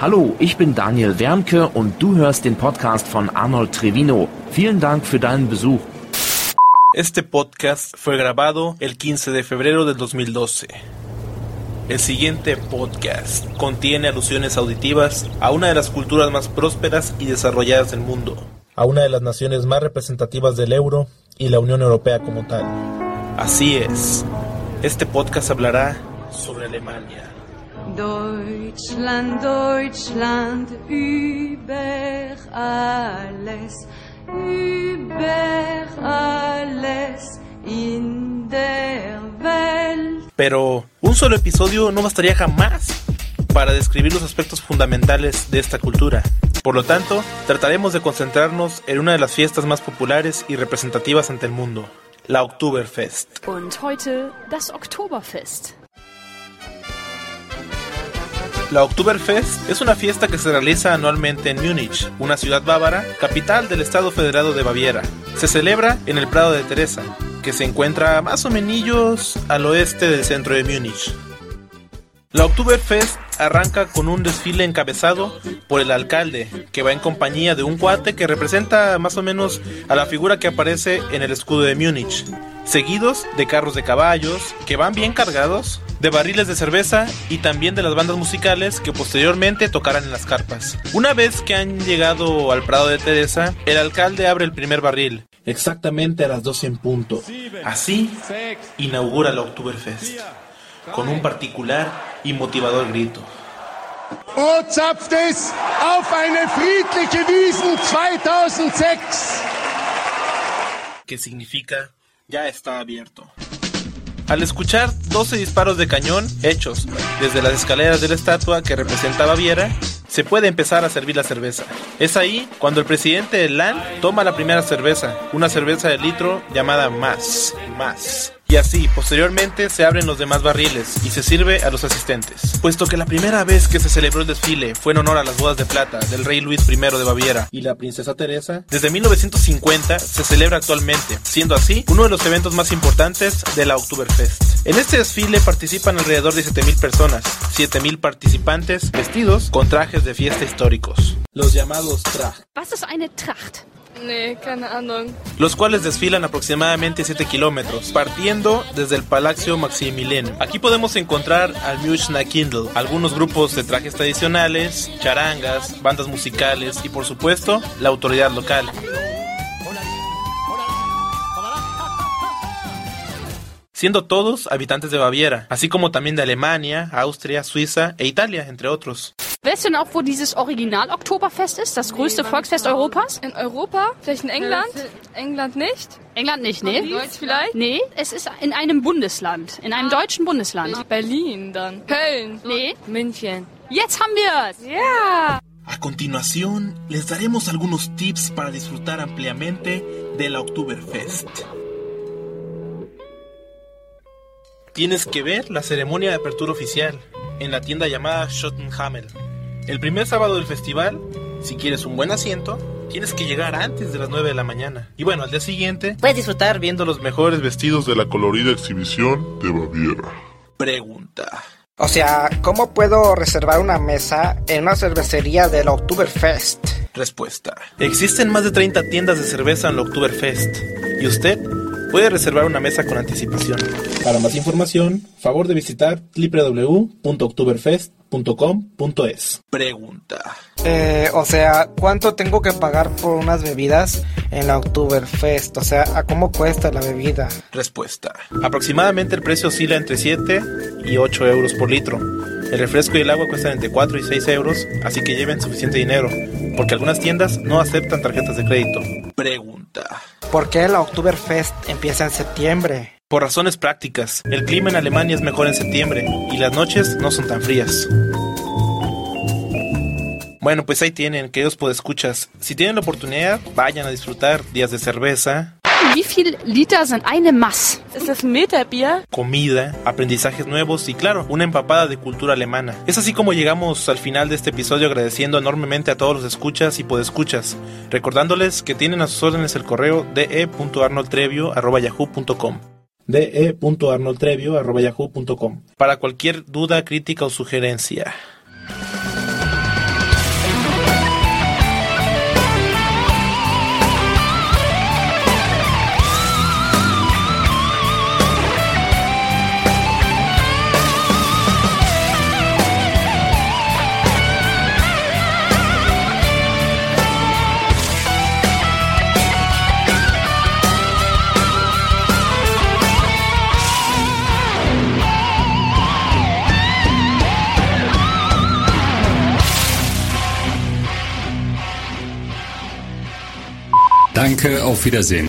Hallo, ich bin Daniel Wermke und du hörst den Podcast von Arnold Trevino. Vielen Dank für deinen Besuch. Este podcast fue grabado el 15 de febrero del 2012. El siguiente podcast contiene alusiones auditivas a una de las culturas más prósperas y desarrolladas del mundo, a una de las naciones más representativas del euro y la Unión Europea como tal. Así es, este podcast hablará sobre Alemania. Deutschland, Deutschland, über alles, über alles in der Welt. Pero un solo episodio no bastaría jamás para describir los aspectos fundamentales de esta cultura. Por lo tanto, trataremos de concentrarnos en una de las fiestas más populares y representativas ante el mundo, la Oktoberfest. Und heute das Oktoberfest. La Oktoberfest es una fiesta que se realiza anualmente en Múnich, una ciudad bávara, capital del Estado Federado de Baviera. Se celebra en el Prado de Teresa, que se encuentra más o menos al oeste del centro de Múnich. La Oktoberfest arranca con un desfile encabezado por el alcalde, que va en compañía de un cuate que representa más o menos a la figura que aparece en el escudo de Múnich, seguidos de carros de caballos que van bien cargados, de barriles de cerveza y también de las bandas musicales que posteriormente tocarán en las carpas. Una vez que han llegado al Prado de Teresa, el alcalde abre el primer barril, exactamente a las 12 en punto. Así inaugura la Oktoberfest, con un particular y motivador grito. O zapft es auf eine friedliche Wiesen 2006. que significa ya está abierto. Al escuchar 12 disparos de cañón hechos desde las escaleras de la estatua que representa Baviera, se puede empezar a servir la cerveza. Es ahí cuando el presidente del LAN toma la primera cerveza, una cerveza de litro llamada Más, Más. Y así, posteriormente, se abren los demás barriles y se sirve a los asistentes. Puesto que la primera vez que se celebró el desfile fue en honor a las bodas de plata del rey Luis I de Baviera y la princesa Teresa, desde 1950 se celebra actualmente, siendo así uno de los eventos más importantes de la Oktoberfest. En este desfile participan alrededor de 7.000 personas, 7.000 participantes vestidos con trajes de fiesta históricos, los llamados Tracht? Los cuales desfilan aproximadamente 7 kilómetros, partiendo desde el Palacio Maximilien. Aquí podemos encontrar al Münchner Kindle, algunos grupos de trajes tradicionales, charangas, bandas musicales y por supuesto la autoridad local. Siendo todos habitantes de Baviera, así como también de Alemania, Austria, Suiza e Italia, entre otros. Weißt du denn auch, wo dieses Original-Oktoberfest ist? Das größte Volksfest Europas? In Europa? Vielleicht in England? England nicht? England nicht, nee? Deutsch vielleicht? Nee, es ist in einem Bundesland. In einem deutschen Bundesland. Berlin dann. Köln? Nee, München. jetzt haben wir's! Ja! A continuación, les daremos algunos tips para disfrutar ampliamente de la Oktoberfest. Tienes que ver la ceremonia de apertura oficial en la tienda llamada Schottenhamel. El primer sábado del festival, si quieres un buen asiento, tienes que llegar antes de las 9 de la mañana. Y bueno, al día siguiente puedes disfrutar viendo los mejores vestidos de la colorida exhibición de Baviera. pregunta. O sea, ¿cómo puedo reservar una mesa en una cervecería del Oktoberfest? Respuesta. Existen más de 30 tiendas de cerveza en la Oktoberfest y usted puede reservar una mesa con anticipación. Para más información, favor de visitar www.oktoberfest.com.es. Pregunta. Eh, o sea, ¿cuánto tengo que pagar por unas bebidas en la Oktoberfest? O sea, ¿a cómo cuesta la bebida? Respuesta. Aproximadamente el precio oscila entre 7 y 8 euros por litro. El refresco y el agua cuestan entre 4 y 6 euros, así que lleven suficiente dinero, porque algunas tiendas no aceptan tarjetas de crédito. Pregunta. ¿Por qué la Oktoberfest empieza en septiembre? Por razones prácticas, el clima en Alemania es mejor en septiembre y las noches no son tan frías. Bueno, pues ahí tienen, queridos podescuchas. Si tienen la oportunidad, vayan a disfrutar días de cerveza, Wie viel Liter sind eine Mass? Ist das Meterbier? comida, aprendizajes nuevos y claro, una empapada de cultura alemana. Es así como llegamos al final de este episodio agradeciendo enormemente a todos los escuchas y podescuchas, recordándoles que tienen a sus órdenes el correo de.arnoldtrevio.yahoo.com de.arnoldtrevio.yahoo.com para cualquier duda, crítica o sugerencia. Danke, auf Wiedersehen.